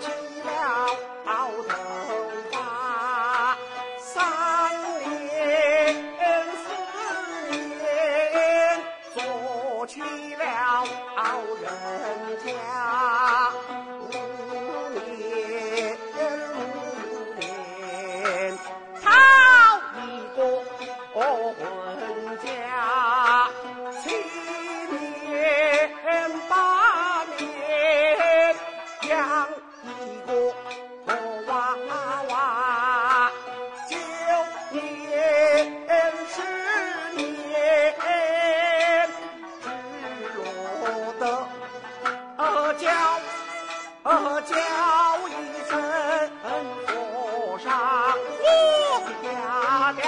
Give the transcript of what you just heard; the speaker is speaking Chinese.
起了头发，三年四年做起了人家，五年五年讨一个婚家，叫一声和尚，我的爹爹！